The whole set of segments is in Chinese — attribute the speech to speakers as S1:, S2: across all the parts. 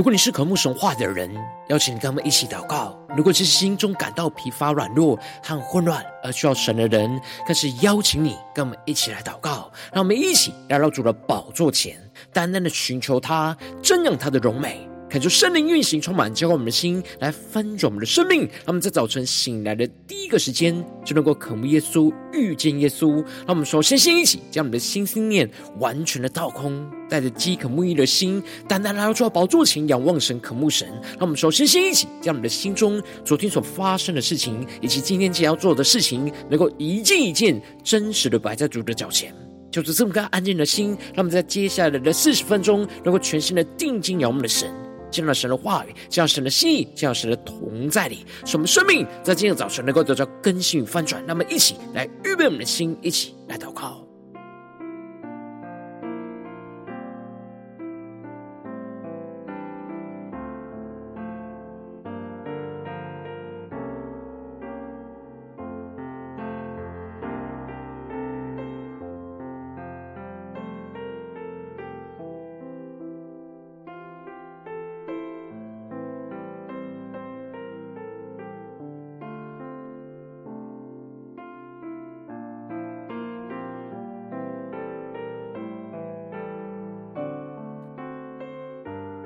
S1: 如果你是渴慕神话的人，邀请你跟我们一起祷告；如果是心中感到疲乏、软弱和混乱而需要神的人，更是邀请你跟我们一起来祷告。让我们一起来到主的宝座前，单单的寻求他，瞻仰他的荣美。恳求圣灵运行，充满浇灌我们的心，来翻转我们的生命。让我们在早晨醒来的第一个时间，就能够渴慕耶稣，遇见耶稣。让我们首先先一起将我们的心思念完全的倒空，带着饥渴慕义的心，单单来到主的宝座前，仰望神，渴慕神。让我们首先先一起将我们的心中昨天所发生的事情，以及今天即将要做的事情，能够一件一件真实的摆在主的脚前。就是这么个安静的心，让我们在接下来的四十分钟，能够全心的定睛仰望的神。见到神的话语，见到神的心意，见到神的同在里，使我们生命在今天早晨能够得到更新与翻转。那么，一起来预备我们的心，一起来祷告。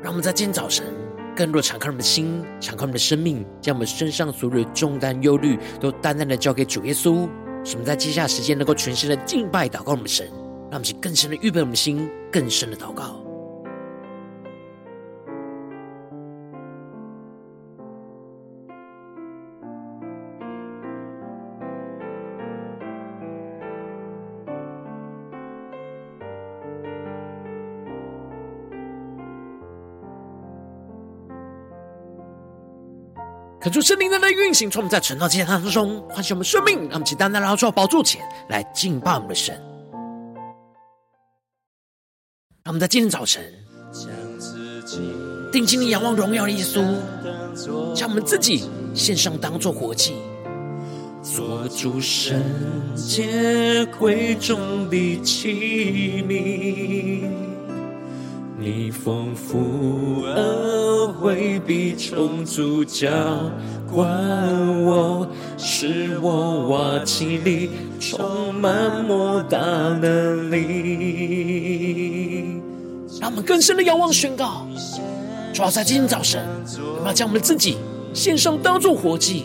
S1: 让我们在今天早晨更多敞开我们的心，敞开我们的生命，将我们身上所有的重担、忧虑都淡淡的交给主耶稣。使我们在接下来时间能够全心的敬拜、祷告我们神，让我们去更深的预备我们的心，更深的祷告。恳求圣灵在那运行，从我们在晨祷祭坛当中唤醒我们生命，让我们起单单来到宝座前来敬拜我们的神。让我们在今天早晨定睛的仰望荣耀的耶稣，将我们自己献上当作活祭，做主圣洁贵重的器皿。你丰富恩惠必充足浇灌我，使我瓦器里充满莫大能力。让我们更深的仰望宣告，主要在今天早晨，我们要将我们自己献上当作活祭，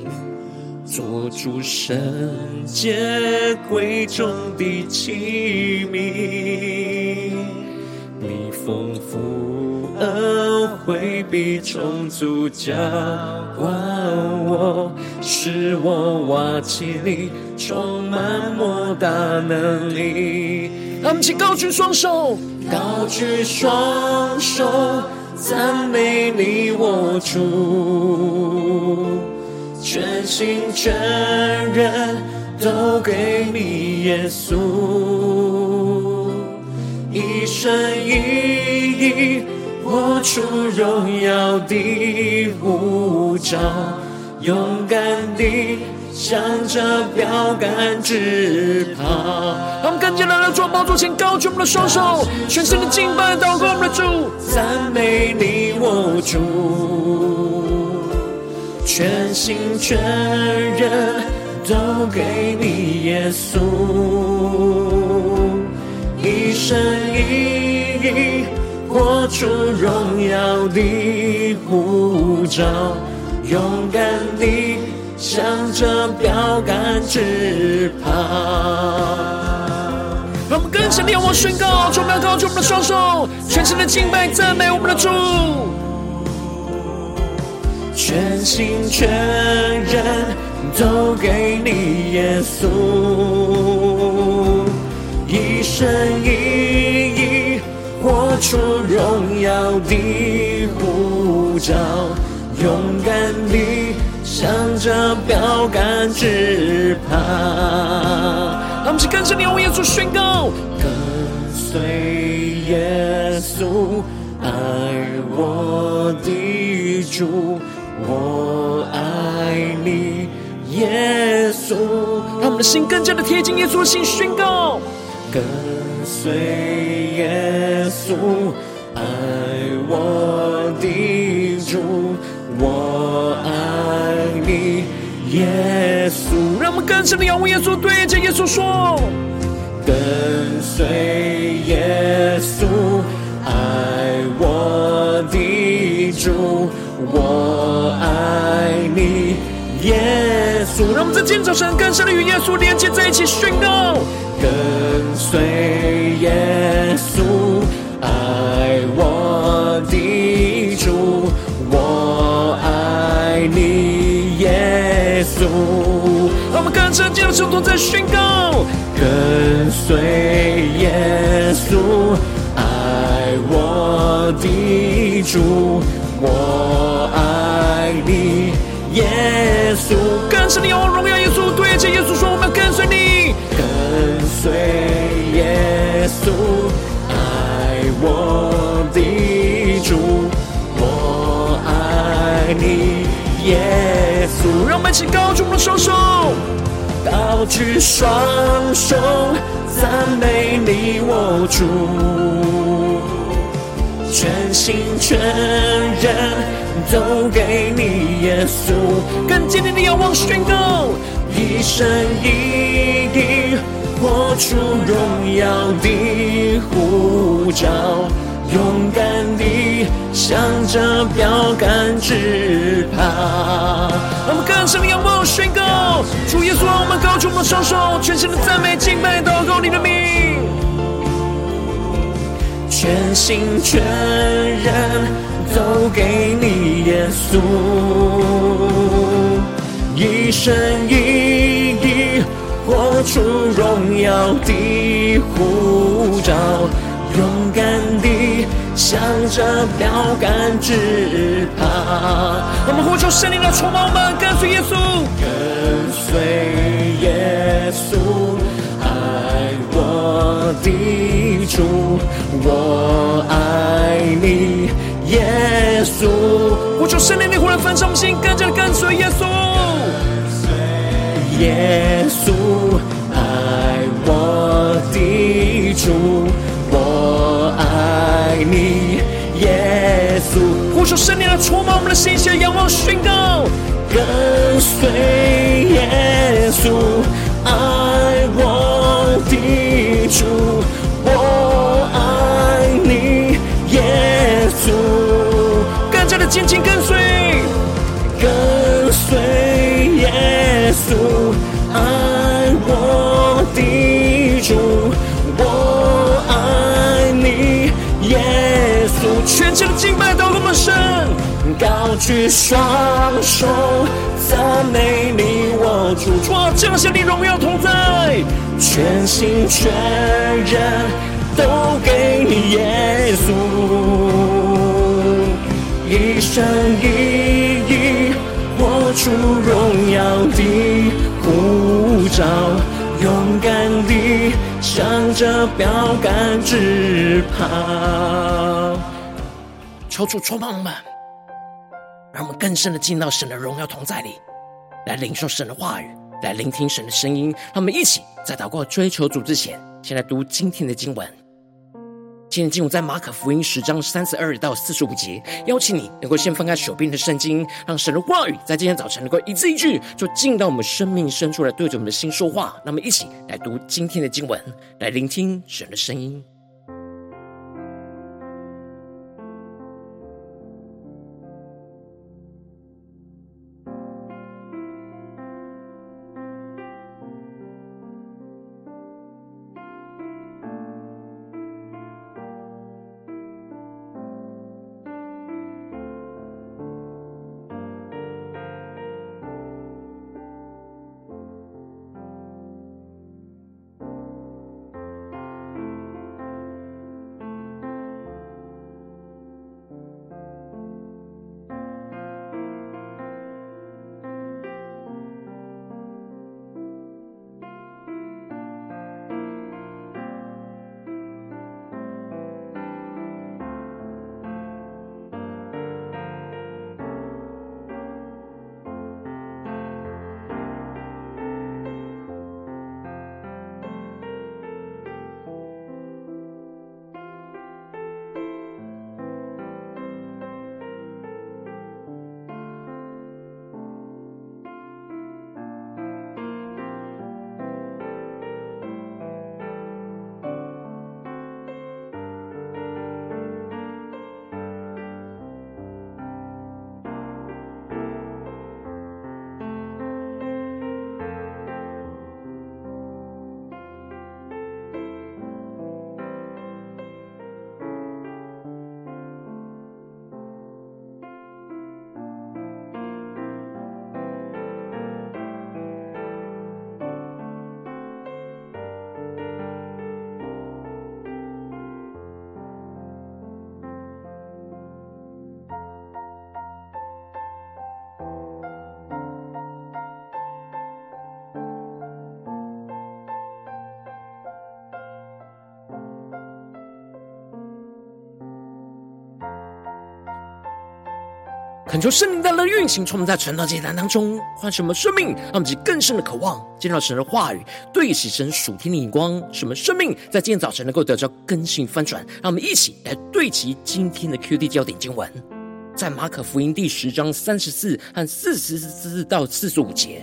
S1: 做主圣洁贵重的器皿。丰富恩惠必充足浇灌我，使我瓦器里充满莫大能力。让我们请高举双手，高举双手，赞美你我主，全心全人都给你耶稣。一生一意，活出荣耀的呼召，勇敢地向着标杆直跑。让我们跟进来到主宝座前，高举我们的双手，全身的敬拜，祷告我们的主，赞美你我主，全心全人都给你耶稣。一生一意，活出荣耀的护照，勇敢地向着标杆直跑。让我们更深地仰望宣告，主，我们要高举我们的双手，全心的敬拜赞美我们的主，全心全人都给你耶稣。一生一意，活出荣耀的护照，勇敢地向着标杆直跑。让我们去跟着你，我耶稣宣告：跟随耶稣，爱我的主，我爱你，耶稣。让我们的心更加的贴近耶稣的心，宣告。跟随耶稣，爱我的主，我爱你，耶稣。让我们更深的仰望耶稣，对着耶稣说：跟随耶稣，爱我的主，我爱你，耶稣。让我们在今天早晨更深的与耶稣连接在一起，宣告：跟随耶稣。爱我的主，我爱你，耶稣。让我们跟着进入圣徒在宣告，跟随耶稣，爱我的主，我爱你，耶稣。更深的们一起高举的双手，高举双手，赞美你我主，全心全人都给你耶稣。更坚定的仰望宣告，一生一意。活出荣耀的呼召，勇敢地向着标杆直跑。我们更深的仰望宣告，主耶稣，我们高举我们的双手，全心的赞美敬拜祷告你的名，全心全人都给你耶稣，一生一意。活出荣耀的呼召，勇敢地向着标杆直跑。我们呼求圣灵的充满，我们跟随耶稣，跟随耶稣，爱我的主，我爱你，耶稣。呼求圣灵的火来焚烧心，更加的跟随耶稣。跟随耶稣爱我的主，你，耶稣。呼求圣灵来充满我们的心，向仰望宣告，跟随耶稣，爱我的主，我爱你，耶稣。更加的紧紧跟随，举双手赞美你，我主，主啊，彰显你荣耀同在，全心全人都给你，耶稣，一生一意活出荣耀的。护照，勇敢地向着标杆直跑。求主充满我们，让我们更深的进到神的荣耀同在里，来领受神的话语，来聆听神的声音。让我们一起在祷告追求主之前，先来读今天的经文。今天进入在马可福音十章三十二到四十五节，邀请你能够先翻开手边的圣经，让神的话语在今天早晨能够一字一句，就进到我们生命深处来，对着我们的心说话。那么，一起来读今天的经文，来聆听神的声音。恳求圣灵的运行，充满在晨祷祭坛当中，唤醒我们生命，让我们更深的渴望见到神的话语，对齐神属天的眼光，使我们生命在今天早晨能够得到更新翻转。让我们一起来对齐今天的 QD 焦点经文，在马可福音第十章三十四和四十四到四十五节，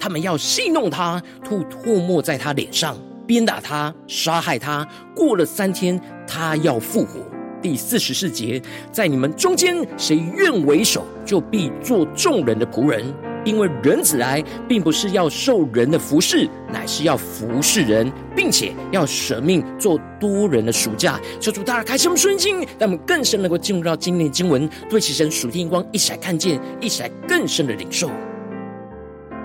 S1: 他们要戏弄他，吐唾沫在他脸上，鞭打他，杀害他。过了三天，他要复活。第四十四节，在你们中间谁愿为首，就必做众人的仆人。因为人子来，并不是要受人的服侍，乃是要服侍人，并且要舍命做多人的赎价。求主大家开启我们顺境，让我们更深能够进入到今天的经文，对其神属天光，一起来看见，一起来更深的领受。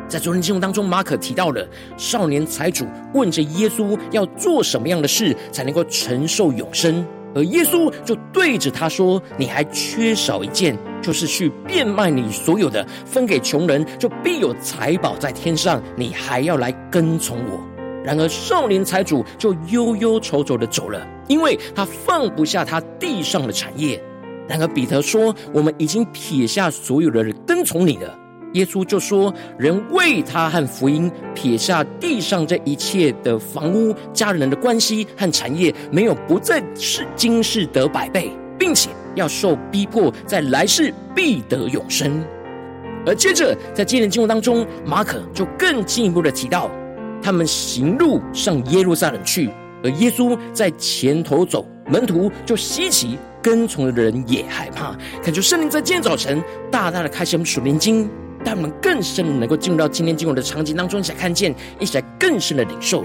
S1: 在昨天经文当中，马可提到了少年财主问着耶稣要做什么样的事，才能够承受永生。而耶稣就对着他说：“你还缺少一件，就是去变卖你所有的，分给穷人，就必有财宝在天上。你还要来跟从我。”然而少年财主就忧忧愁愁的走了，因为他放不下他地上的产业。然而彼得说：“我们已经撇下所有的人跟从你了。”耶稣就说：“人为他和福音撇下地上这一切的房屋、家人的关系和产业，没有不在世今世得百倍，并且要受逼迫，在来世必得永生。”而接着在今天的经文当中，马可就更进一步的提到，他们行路上耶路撒冷去，而耶稣在前头走，门徒就稀奇，跟从的人也害怕。恳求圣灵在今天早晨大大的开启我们属灵经。但我们更深能够进入到今天经文的场景当中，一起来看见，一起来更深的领受。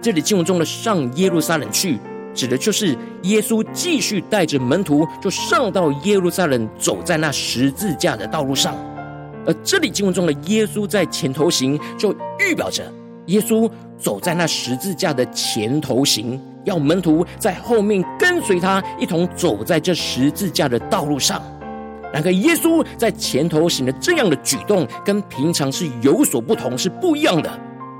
S1: 这里经文中的上耶路撒冷去，指的就是耶稣继续带着门徒，就上到耶路撒冷，走在那十字架的道路上。而这里经文中的耶稣在前头行，就预表着耶稣走在那十字架的前头行，要门徒在后面跟随他，一同走在这十字架的道路上。然而，耶稣在前头行的这样的举动，跟平常是有所不同，是不一样的。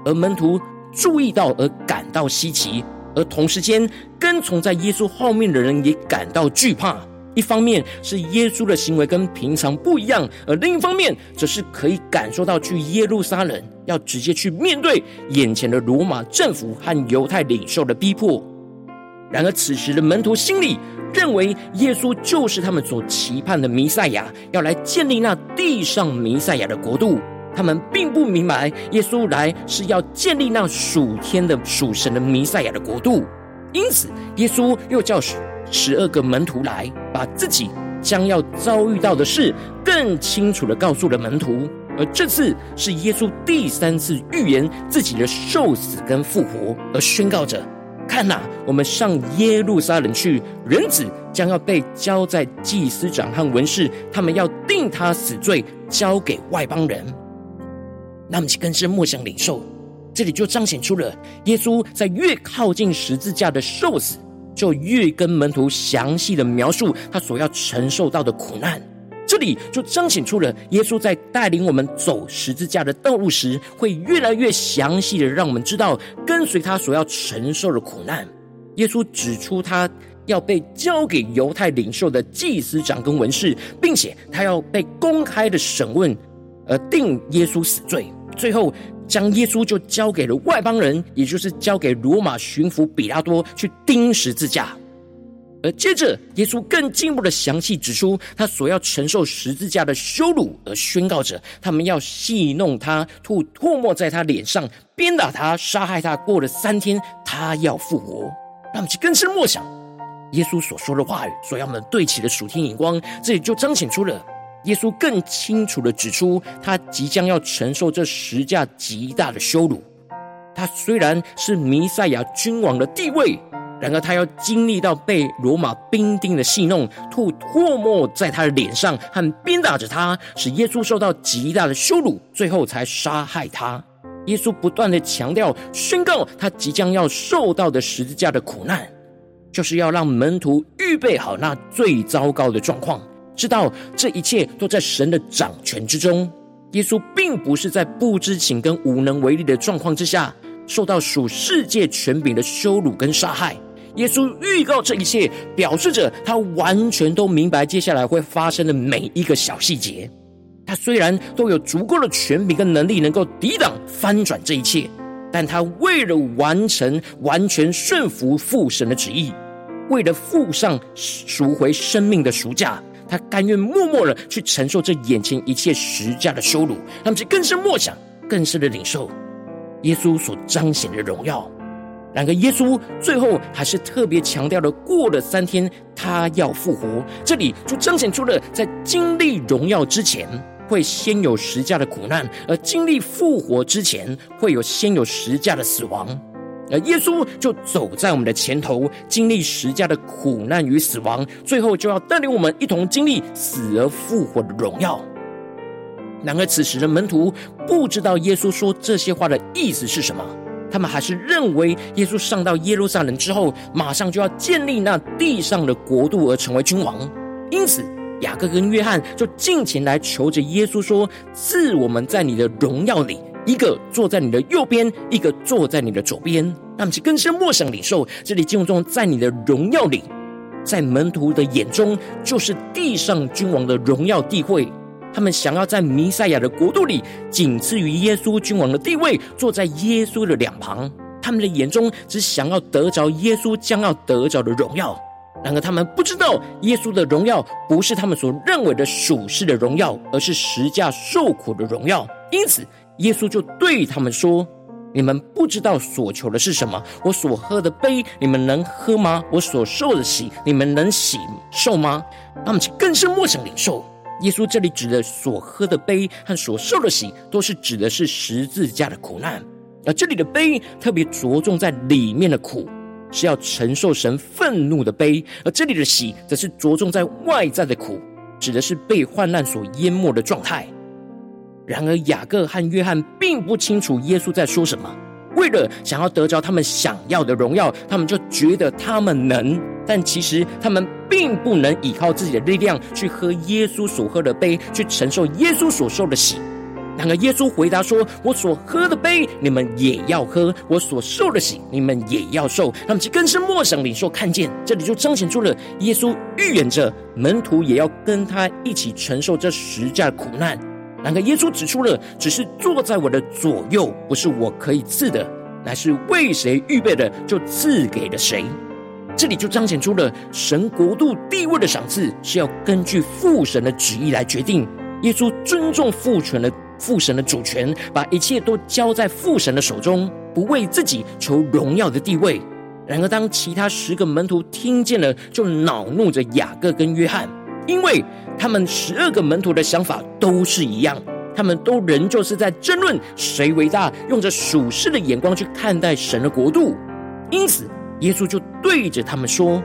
S1: 而门徒注意到而感到稀奇，而同时间跟从在耶稣后面的人也感到惧怕。一方面是耶稣的行为跟平常不一样，而另一方面则是可以感受到去耶路撒冷要直接去面对眼前的罗马政府和犹太领袖的逼迫。然而，此时的门徒心里，认为耶稣就是他们所期盼的弥赛亚，要来建立那地上弥赛亚的国度。他们并不明白，耶稣来是要建立那属天的属神的弥赛亚的国度。因此，耶稣又叫十二个门徒来，把自己将要遭遇到的事更清楚的告诉了门徒。而这次是耶稣第三次预言自己的受死跟复活，而宣告着。看呐，我们上耶路撒冷去，人子将要被交在祭司长和文士，他们要定他死罪，交给外邦人。那么，更深默想领受，这里就彰显出了耶稣在越靠近十字架的受死，就越跟门徒详细的描述他所要承受到的苦难。这里就彰显出了耶稣在带领我们走十字架的道路时，会越来越详细的让我们知道跟随他所要承受的苦难。耶稣指出他要被交给犹太领袖的祭司长跟文士，并且他要被公开的审问，而定耶稣死罪，最后将耶稣就交给了外邦人，也就是交给罗马巡抚比拉多去钉十字架。而接着，耶稣更进一步的详细指出他所要承受十字架的羞辱，而宣告着他们要戏弄他，吐唾沫在他脸上，鞭打他，杀害他。过了三天，他要复活。让我们去更深默想耶稣所说的话语，所要我们对齐的属天眼光，这里就彰显出了耶稣更清楚的指出，他即将要承受这十字架极大的羞辱。他虽然是弥赛亚君王的地位。然而，他要经历到被罗马兵丁的戏弄、吐唾沫在他的脸上和鞭打着他，使耶稣受到极大的羞辱，最后才杀害他。耶稣不断的强调、宣告他即将要受到的十字架的苦难，就是要让门徒预备好那最糟糕的状况，知道这一切都在神的掌权之中。耶稣并不是在不知情跟无能为力的状况之下，受到属世界权柄的羞辱跟杀害。耶稣预告这一切，表示着他完全都明白接下来会发生的每一个小细节。他虽然都有足够的权柄跟能力，能够抵挡翻转这一切，但他为了完成完全顺服父神的旨意，为了付上赎回生命的赎价，他甘愿默默的去承受这眼前一切十架的羞辱，让其更深默想，更深的领受耶稣所彰显的荣耀。然而，耶稣最后还是特别强调了，过了三天，他要复活。这里就彰显出了，在经历荣耀之前，会先有十架的苦难；而经历复活之前，会有先有十架的死亡。而耶稣就走在我们的前头，经历十架的苦难与死亡，最后就要带领我们一同经历死而复活的荣耀。然而，此时的门徒不知道耶稣说这些话的意思是什么。他们还是认为耶稣上到耶路撒冷之后，马上就要建立那地上的国度而成为君王。因此，雅各跟约翰就进前来求着耶稣说：“赐我们在你的荣耀里，一个坐在你的右边，一个坐在你的左边。”那么，其更深默想领受这里经文中，在你的荣耀里，在门徒的眼中，就是地上君王的荣耀地位。他们想要在弥赛亚的国度里，仅次于耶稣君王的地位，坐在耶稣的两旁。他们的眼中只想要得着耶稣将要得着的荣耀。然而，他们不知道耶稣的荣耀不是他们所认为的属世的荣耀，而是十架受苦的荣耀。因此，耶稣就对他们说：“你们不知道所求的是什么。我所喝的杯，你们能喝吗？我所受的洗，你们能洗受吗？”他们就更深默想领受。耶稣这里指的所喝的杯和所受的洗，都是指的是十字架的苦难。而这里的杯特别着重在里面的苦，是要承受神愤怒的杯；而这里的洗，则是着重在外在的苦，指的是被患难所淹没的状态。然而雅各和约翰并不清楚耶稣在说什么。为了想要得着他们想要的荣耀，他们就觉得他们能，但其实他们并不能依靠自己的力量去喝耶稣所喝的杯，去承受耶稣所受的洗。然而耶稣回答说：“我所喝的杯，你们也要喝；我所受的洗，你们也要受。”他们就更深默想领受，看见这里就彰显出了耶稣预言着门徒也要跟他一起承受这十架苦难。然而，耶稣指出了，只是坐在我的左右，不是我可以赐的，乃是为谁预备的，就赐给了谁。这里就彰显出了神国度地位的赏赐，是要根据父神的旨意来决定。耶稣尊重父权的父神的主权，把一切都交在父神的手中，不为自己求荣耀的地位。然而，当其他十个门徒听见了，就恼怒着雅各跟约翰。因为他们十二个门徒的想法都是一样，他们都仍旧是在争论谁伟大，用着属世的眼光去看待神的国度。因此，耶稣就对着他们说：“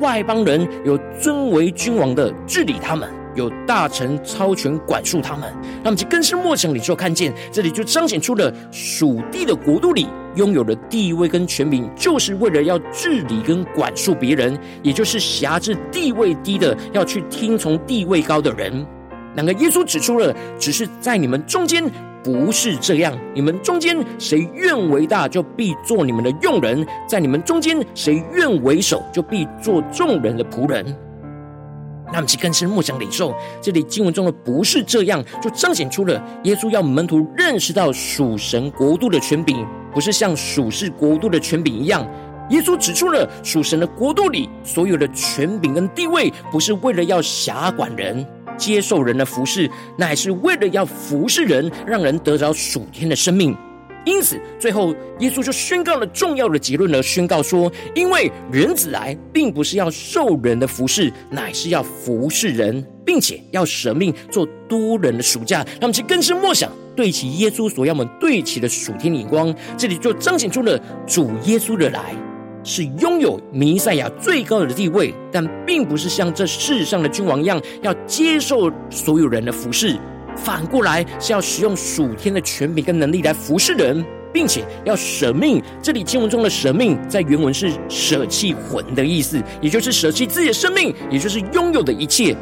S1: 外邦人有尊为君王的治理他们。”有大臣操权管束他们，那么就更是默想里就看见，这里就彰显出了属地的国度里拥有的地位跟权柄，就是为了要治理跟管束别人，也就是辖制地位低的，要去听从地位高的人。然而耶稣指出了，只是在你们中间不是这样，你们中间谁愿为大，就必做你们的用人；在你们中间谁愿为首，就必做众人的仆人。那么，其更深默想领受，这里经文中的不是这样，就彰显出了耶稣要门徒认识到属神国度的权柄，不是像属世国度的权柄一样。耶稣指出了属神的国度里所有的权柄跟地位，不是为了要辖管人、接受人的服侍，乃是为了要服侍人，让人得着属天的生命。因此，最后耶稣就宣告了重要的结论，而宣告说：“因为人子来，并不是要受人的服侍，乃是要服侍人，并且要舍命做多人的赎价。”他们去更深默想，对齐耶稣所要我们对齐的属天眼光。这里就彰显出了主耶稣的来是拥有弥赛亚最高的地位，但并不是像这世上的君王一样，要接受所有人的服侍。反过来是要使用属天的权柄跟能力来服侍人，并且要舍命。这里经文中的舍命，在原文是舍弃魂的意思，也就是舍弃自己的生命，也就是拥有的一切。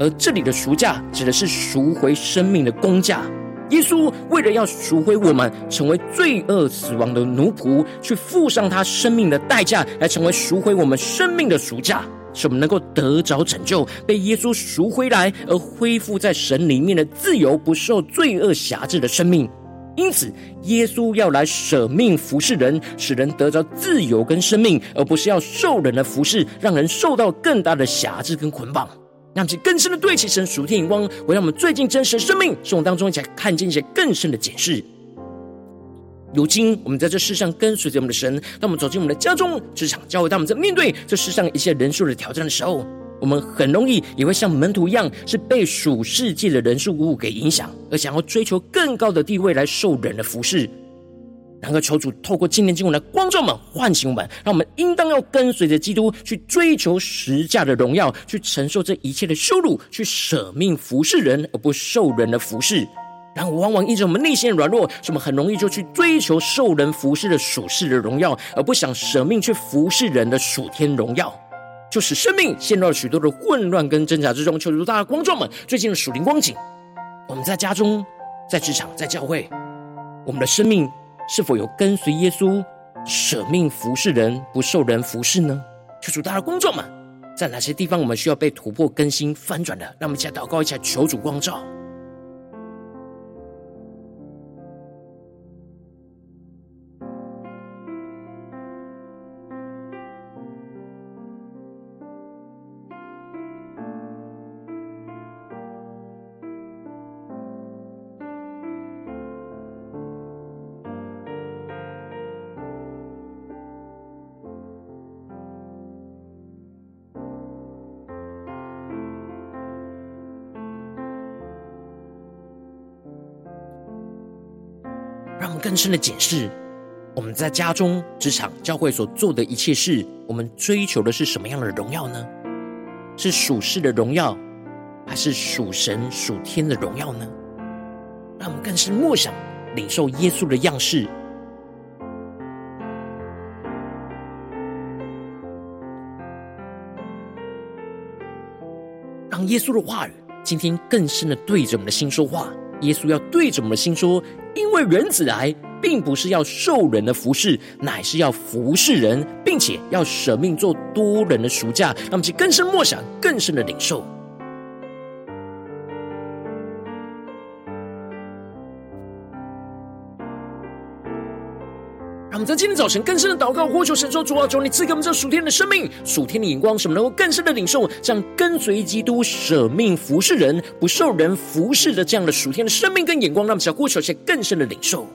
S1: 而这里的赎价指的是赎回生命的工价。耶稣为了要赎回我们，成为罪恶死亡的奴仆，去付上他生命的代价，来成为赎回我们生命的赎价，使我们能够得着拯救，被耶稣赎回来，而恢复在神里面的自由，不受罪恶辖制的生命。因此，耶稣要来舍命服侍人，使人得着自由跟生命，而不是要受人的服侍，让人受到更大的辖制跟捆绑。让其更深的对齐神属天眼光，会让我们最近真实的生命生活当中，一起来看见一些更深的解释。如今，我们在这世上跟随着我们的神，当我们走进我们的家中、职场、教会，当我们在面对这世上一切人数的挑战的时候，我们很容易也会像门徒一样，是被属世界的人事物给影响，而想要追求更高的地位来受人的服侍。然而，求主透过今天经文来光照我们、唤醒我们，让我们应当要跟随着基督去追求十架的荣耀，去承受这一切的羞辱，去舍命服侍人，而不受人的服侍。然而，往往因着我们内心的软弱，使我们很容易就去追求受人服侍的属世的荣耀，而不想舍命去服侍人的属天荣耀。就使生命陷入了许多的混乱跟挣扎之中。求主大家光照们最近的属灵光景，我们在家中、在职场、在教会，我们的生命是否有跟随耶稣舍命服侍人，不受人服侍呢？求主大家光照们，在哪些地方我们需要被突破、更新、翻转的？让我们一起来祷告，一下求主光照。更深的检视，我们在家中、职场、教会所做的一切事，我们追求的是什么样的荣耀呢？是属世的荣耀，还是属神、属天的荣耀呢？让我们更深默想、领受耶稣的样式，让耶稣的话语今天更深的对着我们的心说话。耶稣要对着我们的心说：“因为人子来，并不是要受人的服侍，乃是要服侍人，并且要舍命做多人的赎价。”那么，其更深默想，更深的领受。在今天早晨更深的祷告，呼求神说：“主啊，求你赐给我们这属天的生命、属天的眼光，什么能够更深的领受，这样跟随基督、舍命服侍人、不受人服侍的这样的属天的生命跟眼光，让我们小呼求些更深的领受。”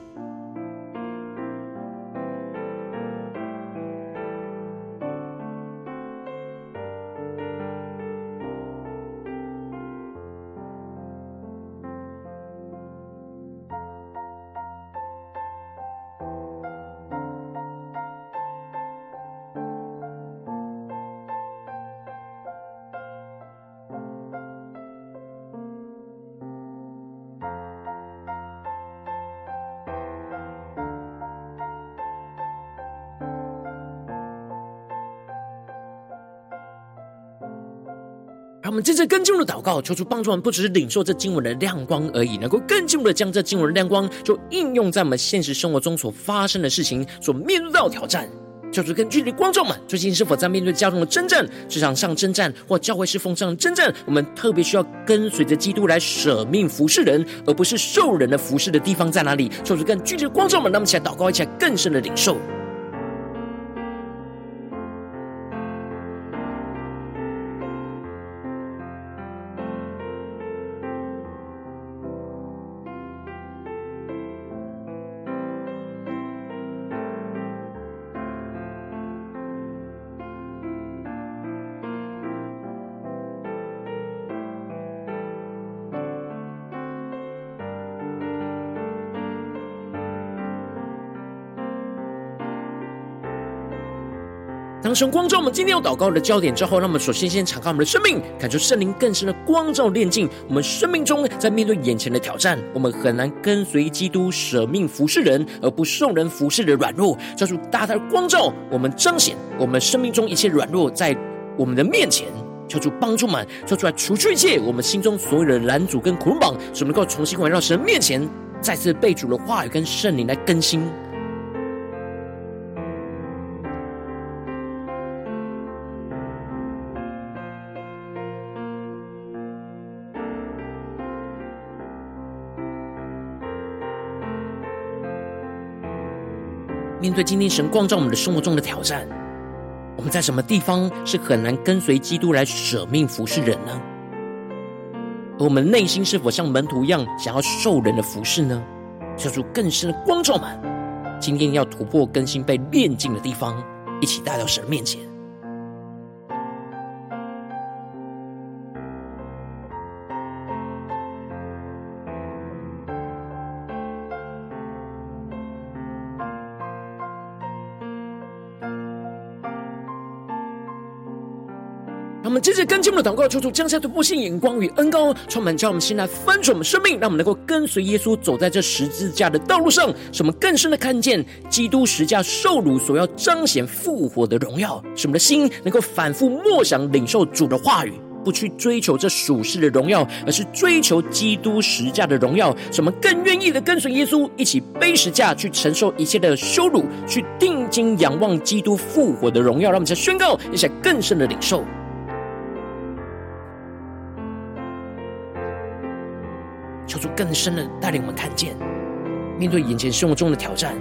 S1: 让我们真正更进入的祷告，求主帮助我们，不只是领受这经文的亮光而已，能够更进一步的将这经文的亮光，就应用在我们现实生活中所发生的事情，所面对到挑战。求主跟具体的观众们，最近是否在面对家中的征战、职场上征战，或教会侍奉上的征战？我们特别需要跟随着基督来舍命服侍人，而不是受人的服侍的地方在哪里？求主跟具体的观众们，让我们一起来祷告，一起来更深的领受。当神光照我们今天要祷告的焦点之后，让我们首先先敞开我们的生命，感受圣灵更深的光照炼净我们生命中。在面对眼前的挑战，我们很难跟随基督舍命服侍人，而不受人服侍的软弱。叫主大大的光照我们，彰显我们生命中一切软弱，在我们的面前。求主帮助们，说出来除去一切我们心中所有的拦阻跟捆绑，使我们能够重新回到神面前，再次被主的话语跟圣灵来更新。面对今天神光照我们的生活中的挑战，我们在什么地方是很难跟随基督来舍命服侍人呢？而我们内心是否像门徒一样，想要受人的服侍呢？求主更深的光照们，今天要突破更新被炼净的地方，一起带到神面前。我们接着跟进我们的祷告，求主降下突破性眼光与恩膏，充满叫我们心来翻转我们生命，让我们能够跟随耶稣走在这十字架的道路上，使我们更深的看见基督十字架受辱所要彰显复活的荣耀，使我们的心能够反复默想领受主的话语，不去追求这属世的荣耀，而是追求基督十架的荣耀，使我们更愿意的跟随耶稣一起背十架，去承受一切的羞辱，去定睛仰望基督复活的荣耀，让我们再宣告一下更深的领受。主更深的带领我们看见，面对眼前生活中的挑战，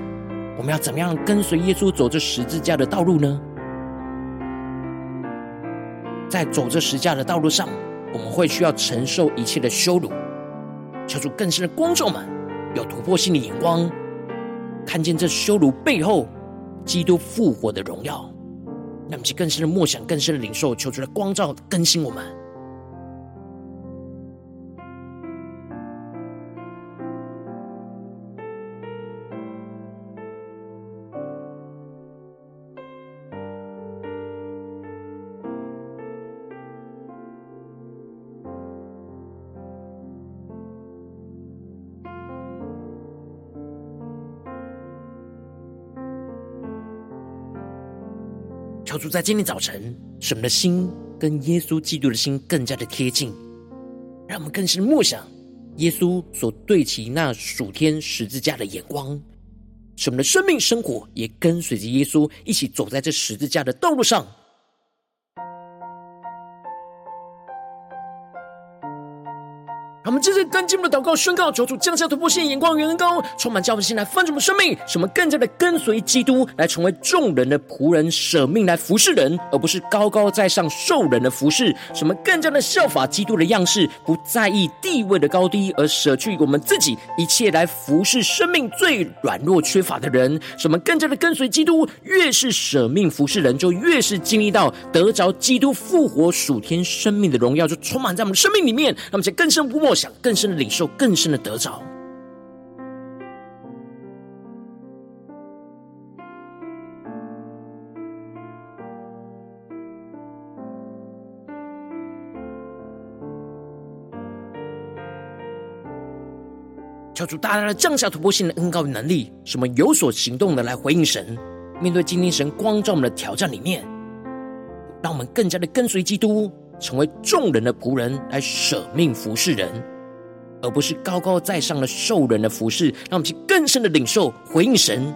S1: 我们要怎么样跟随耶稣走这十字架的道路呢？在走这十字架的道路上，我们会需要承受一切的羞辱。求主更深的光照们，有突破性的眼光，看见这羞辱背后基督复活的荣耀，让其更深的默想，更深的领受，求主的光照更新我们。主在今天早晨，使我们的心跟耶稣基督的心更加的贴近，让我们更深默想耶稣所对齐那属天十字架的眼光，使我们的生命生活也跟随着耶稣一起走在这十字架的道路上。接着跟进我们的祷告宣告，求主降下突破性眼光与恩膏，充满教会心来翻转我们生命，使我们更加的跟随基督，来成为众人的仆人，舍命来服侍人，而不是高高在上受人的服侍。使我们更加的效法基督的样式，不在意地位的高低，而舍去我们自己一切来服侍生命最软弱缺乏的人。使我们更加的跟随基督，越是舍命服侍人，就越是经历到得着基督复活属天生命的荣耀，就充满在我们生命里面。让我们在更深不默想更深的领受，更深的得着。求主大大的降下突破性的恩膏与能力，使我们有所行动的来回应神。面对今天神光照我们的挑战里面，让我们更加的跟随基督，成为众人的仆人，来舍命服侍人。而不是高高在上的兽人的服饰，让我们去更深的领受回应神。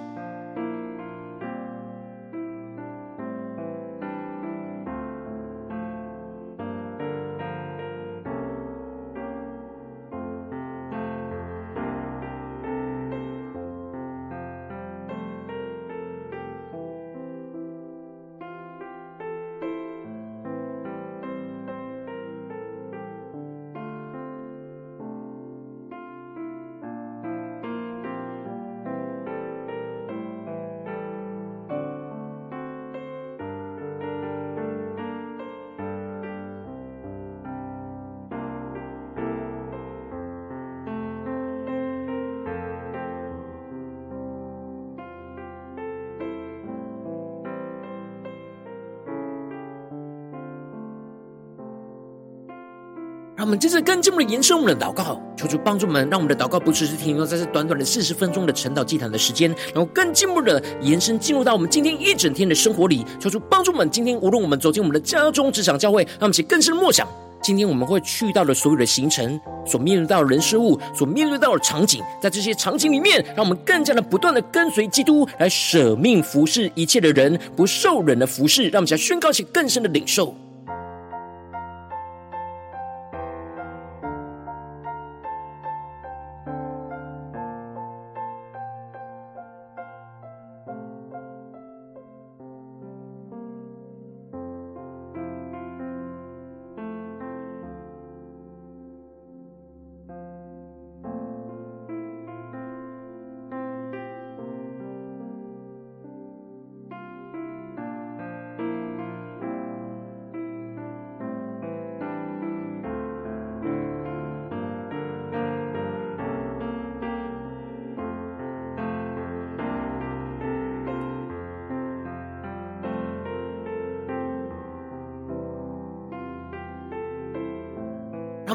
S1: 让我们接着更进一步的延伸我们的祷告，求主帮助我们，让我们的祷告不只是停留在这短短的四十分钟的晨祷祭坛的时间，然后更进一步的延伸进入到我们今天一整天的生活里。求主帮助我们，今天无论我们走进我们的家中、职场、教会，让我们起更深的默想，今天我们会去到的所有的行程，所面对到的人事物，所面对到的场景，在这些场景里面，让我们更加的不断的跟随基督，来舍命服侍一切的人，不受人的服侍，让我们起来宣告起更深的领受。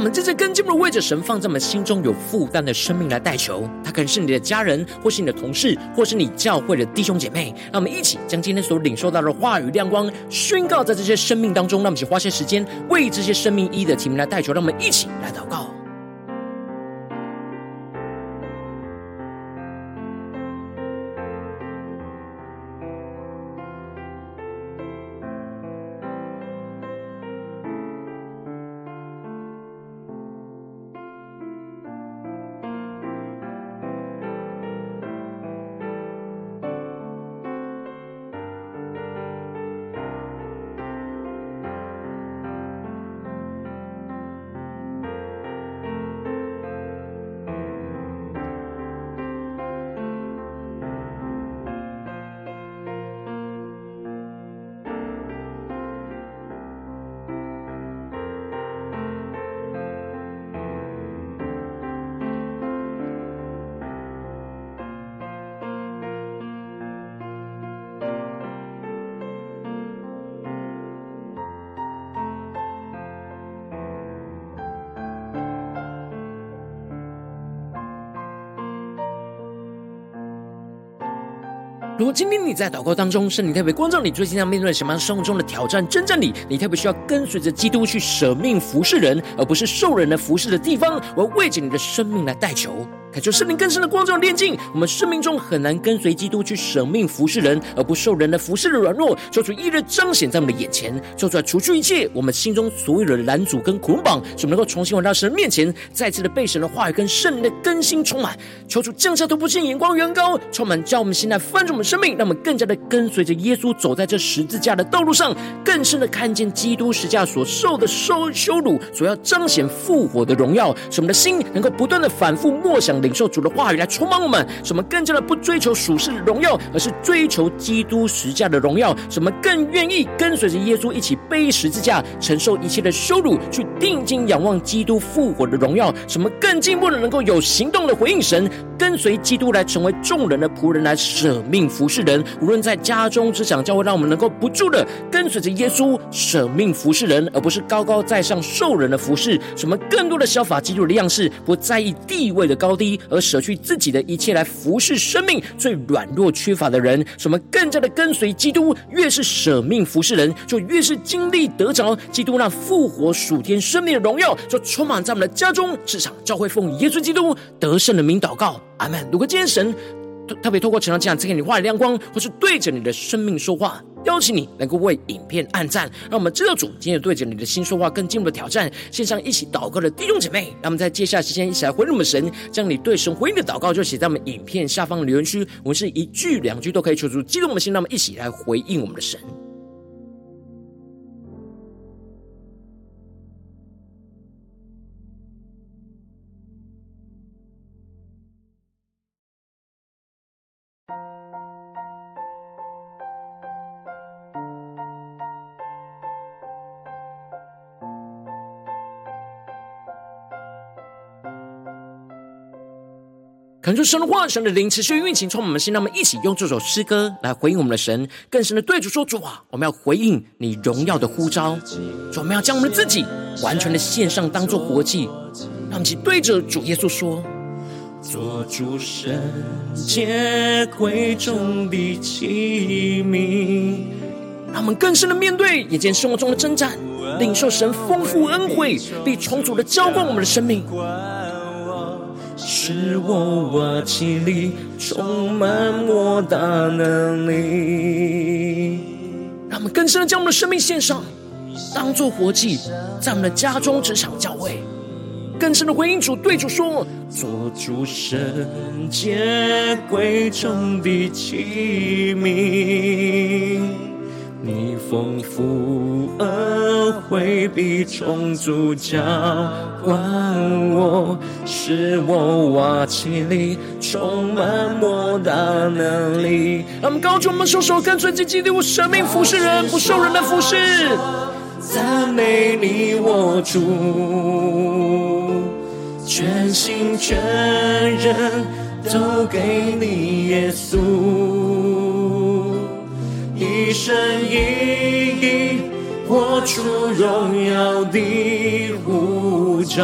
S1: 我们在跟进的为着神放在我们心中有负担的生命来代求，他可能是你的家人，或是你的同事，或是你教会的弟兄姐妹。让我们一起将今天所领受到的话语亮光宣告在这些生命当中。让我们一起花些时间为这些生命一的提名来代求。让我们一起来祷告。如果今天你在祷告当中，圣灵特别光照你，最近要面对什么样生活中的挑战、真正你，你特别需要跟随着基督去舍命服侍人，而不是受人的服侍的地方，我要为着你的生命来代求。恳求圣灵更深的光照炼净我们生命中很难跟随基督去舍命服侍人，而不受人的服侍的软弱，求主一日彰显在我们的眼前，求主除去一切我们心中所有的拦阻跟捆绑，使我们能够重新回到神面前，再次的被神的话语跟圣灵的更新充满。求主降下突破性眼光，远高充满，叫我们现在翻转我们生命，让我们更加的跟随着耶稣走在这十字架的道路上，更深的看见基督十字架所受的受羞辱，所要彰显复活的荣耀，使我们的心能够不断的反复默想。领受主的话语来充满我们，什么更加的不追求属世的荣耀，而是追求基督十字架的荣耀。什么更愿意跟随着耶稣一起背十字架，承受一切的羞辱，去定睛仰望基督复活的荣耀。什么更进一步的能够有行动的回应神，跟随基督来成为众人的仆人，来舍命服侍人。无论在家中、职场、教会，让我们能够不住的跟随着耶稣舍命服侍人，而不是高高在上受人的服侍。什么更多的效法基督的样式，不在意地位的高低。而舍去自己的一切来服侍生命最软弱缺乏的人，什么更加的跟随基督。越是舍命服侍人，就越是经历得着基督那复活属天生命的荣耀，就充满在我们的家中、职场、教会，奉耶稣基督得胜的名祷告，阿门。如果今天神特特别透过成长这样赐给你话语亮光，或是对着你的生命说话。邀请你能够为影片按赞，让我们知道主今天对着你的心说话，更进一步的挑战。线上一起祷告的弟兄姐妹，让我们在接下来时间一起来回应我们神，将你对神回应的祷告就写在我们影片下方的留言区。我们是一句两句都可以求助激动的心，让我们一起来回应我们的神。恳求神的话，神的灵持续运行，从我们心，让我们一起用这首诗歌来回应我们的神，更深的对主说：主啊，我们要回应你荣耀的呼召，主，我们要将我们自己完全的献上，当做活祭，让我们一起对着主耶稣说：“做主圣洁贵重的器皿。”让我们更深的面对眼前生活中的征战，领受神丰富恩惠，并充足的浇灌我们的生命。使我瓦器里充满莫大能力，让我们更深的将我们的生命献上，当做活祭，在我们的家中、职场、教会，更深的回应主，对主说：做主圣洁贵重的器皿。你丰富恩惠必充足浇灌我，使我瓦器里充满莫大能力。让我们高举我们双手，跟随基督，生命服侍人，不受人的服侍。赞美你，我主，全心全人都给你，耶稣。一生一意活出荣耀的呼召，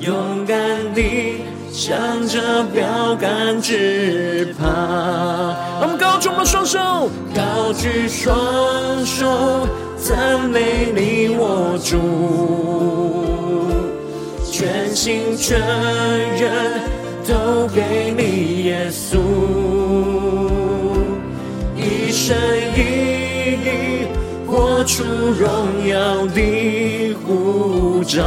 S1: 勇敢地向着标杆直跑。我们高举我们双手，高举双手，赞美你我主，全心全人都给你耶稣。一生一意活出荣耀的护照，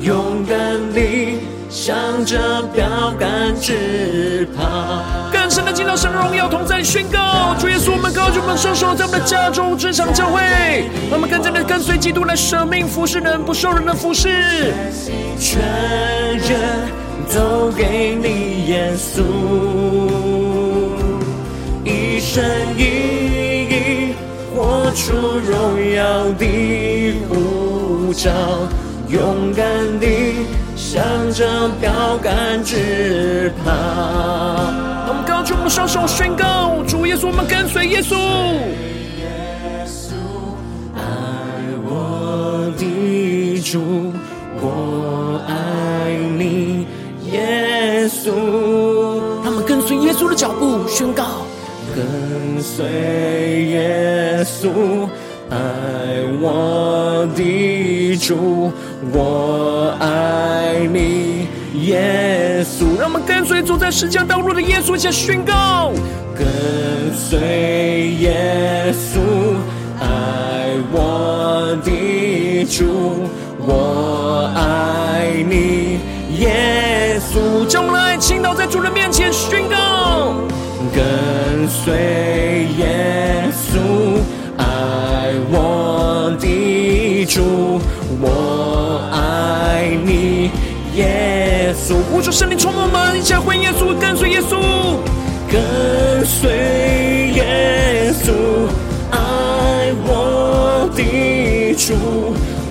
S1: 勇敢地向着标杆直跑。更深的进到神的荣耀同在，宣告主耶稣，我们高举我们双手，在我们的家中、职场、教会，我们更加的跟随基督来舍命服侍人，不受人的服侍，全人都给你耶稣。一生一意活出荣耀的呼召，勇敢地向着标杆直跑。我们高举我们双手宣告：主耶稣，我们跟随耶稣。耶稣，爱我的主，我爱你，耶稣。他们跟随耶稣的脚步宣告。跟随耶稣，爱我的主，我爱你，耶稣。让我们跟随走在十字架道路的耶稣，一起宣告：跟随耶稣，爱我的主，我爱你，耶稣。将我们的爱倾倒在主人面前，宣告。跟随耶稣，爱我的主，我爱你，耶稣。呼求圣灵充满我们，一起来回应耶稣，跟随耶稣，跟随耶稣，爱我的主，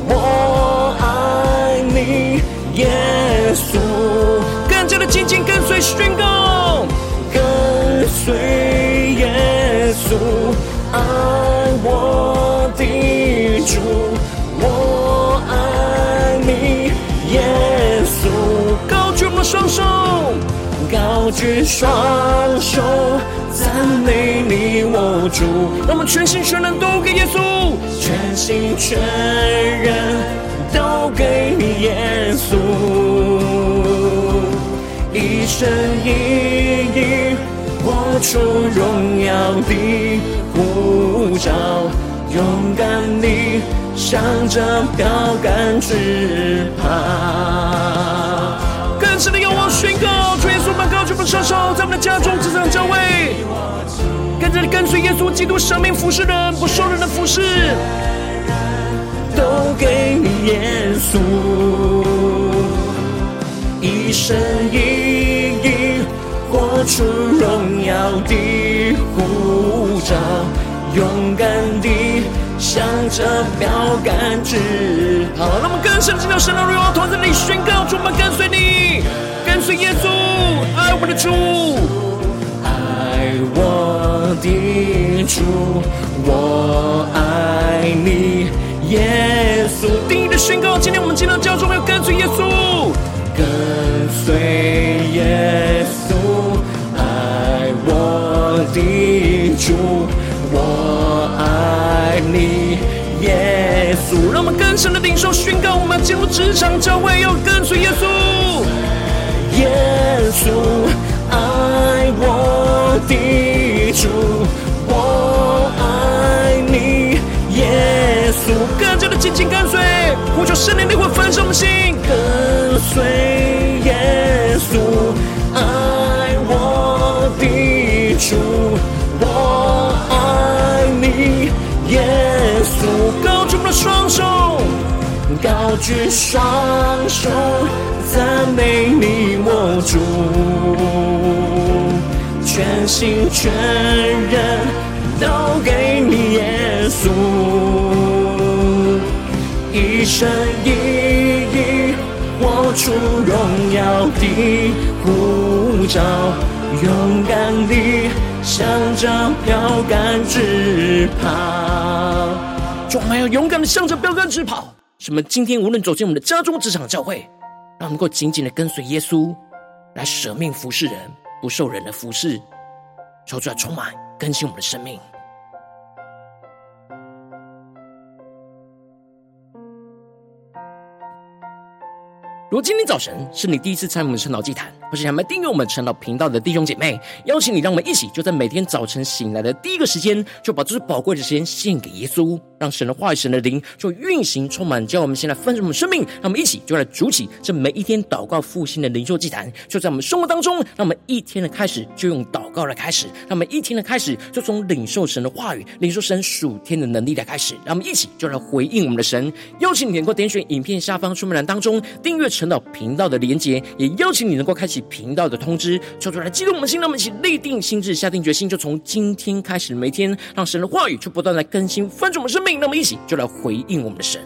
S1: 我爱你，耶稣。更加的紧紧跟随宣告。跟随耶稣，爱我的主，我爱你，耶稣。高举我们双手，高举双手，赞美你我主。让我们全心全人都给耶稣，全心全人都给你耶稣，一生一意。出荣耀的呼召，勇敢地向着标杆直跑。更深的仰望宣告，主耶稣，我们高举我们双手，在我们的家中、职场、教会，跟着你跟随耶稣基督生命服侍人，不受人的服侍，都给你耶稣，一生一。出荣耀的护照，勇敢地向着标杆直跑。让我们更深进到神的荣耀团子里宣告：主，我们跟随你，跟随耶稣，爱我们的主，爱我的主，我爱你，耶稣。定义的宣告，今天我们进到教中，要跟随耶稣，
S2: 跟随耶主，我爱你，耶稣。
S1: 让我们更深的领受宣告，我们进入职场教会，要跟随耶稣，
S2: 耶稣，爱我的主，我爱你，耶稣。
S1: 更加的紧紧跟随，呼求圣灵的火焚烧我们心，
S2: 跟随耶稣，
S1: 高举双手，
S2: 赞美你我主，全心全人都给你耶稣。一生一意活出荣耀的呼召，勇敢地向着标杆直跑。
S1: 就我们要勇敢地向着标杆直跑。什么？今天无论走进我们的家中、职场、教会，都能够紧紧的跟随耶稣，来舍命服侍人，不受人的服侍，求主来充满更新我们的生命。如果今天早晨是你第一次参与我们晨祷祭坛，或是还没订阅我们晨祷频道的弟兄姐妹，邀请你，让我们一起就在每天早晨醒来的第一个时间，就把这宝贵的时间献给耶稣，让神的话语、神的灵就运行充满，叫我们先来分盛我们生命，让我们一起就来主起这每一天祷告复兴的灵修祭坛，就在我们生活当中，让我们一天的开始就用祷告来开始，让我们一天的开始就从领受神的话语、领受神属天的能力来开始，让我们一起就来回应我们的神。邀请你能够点选影片下方说明栏当中订阅。晨祷频道的连接，也邀请你能够开启频道的通知，求主来激动我们的心，让我们一起立定心智，下定决心，就从今天开始，每天让神的话语就不断来更新翻转我们生命，那么一起就来回应我们的神。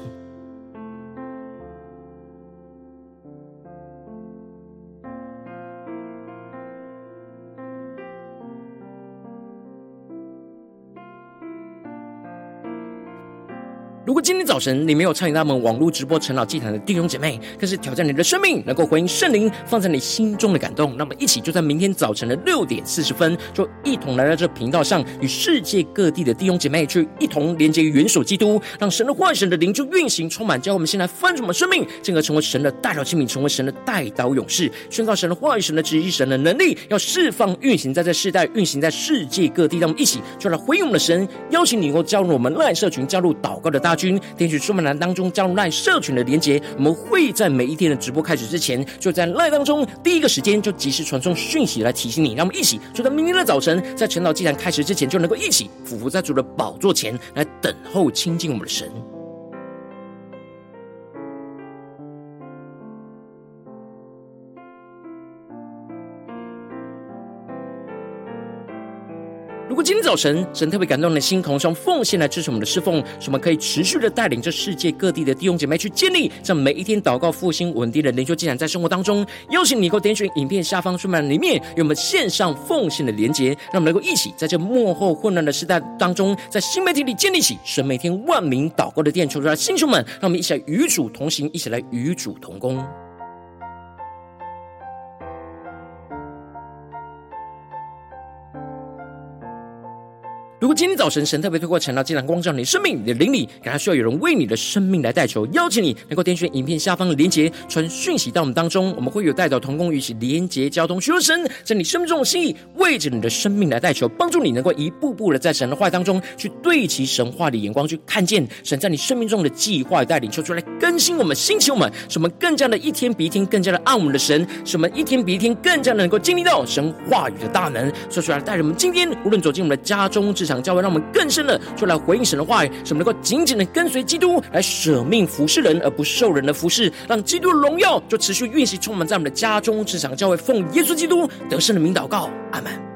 S1: 今天早晨你没有参与到我们网络直播陈老祭坛的弟兄姐妹，更是挑战你的生命，能够回应圣灵放在你心中的感动。那么，一起就在明天早晨的六点四十分，就一同来到这频道上，与世界各地的弟兄姐妹去一同连接于元首基督，让神的化、神的灵就运行充满，叫我们先来翻转我们生命，进而成为神的代表器皿，成为神的代祷勇士，宣告神的话语、神的旨意、神的能力，要释放运行在这世代，运行在世界各地。让我们一起就来回应我们的神，邀请你能够加入我们赖社群，加入祷告的大军，点取说明栏当中加入赖社群的连结，我们会在每一天的直播开始之前，就在赖当中第一个时间就及时传送讯息来提醒你。让我们一起，就在明天的早晨，在晨祷既然开始之前，就能够一起俯伏在主的宝座前来等候亲近我们的神。早晨神特别感动你的心，同时用奉献来支持我们的侍奉，使我们可以持续的带领这世界各地的弟兄姐妹去建立这每一天祷告复兴稳定的灵修进展，在生活当中，邀请你能够点选影片下方说明里面有我们线上奉献的连结，让我们能够一起在这幕后混乱的时代当中，在新媒体里建立起神每天万名祷告的殿，求主来弟兄们，让我们一起来与主同行，一起来与主同工。如果今天早晨神特别透过晨祷祭坛光照你的生命，你的灵里，感到需要有人为你的生命来代求，邀请你能够点选影片下方的连结，传讯息到我们当中，我们会有代祷同工与其连结交通，寻求神在你生命中的心意，为着你的生命来代求，帮助你能够一步步的在神的话当中去对齐神话的眼光，去看见神在你生命中的计划带领，求出来更新我们，兴起我们，使我们更加的一天比一天更加的爱我们的神，使我们一天比一天更加的能够经历到神话语的大能，说出来带着我们今天无论走进我们的家中职教会让我们更深的就来回应神的话语，使我们能够紧紧的跟随基督，来舍命服侍人，而不受人的服侍，让基督的荣耀就持续运行充满在我们的家中、职场、教会，奉耶稣基督得胜的名祷告，阿门。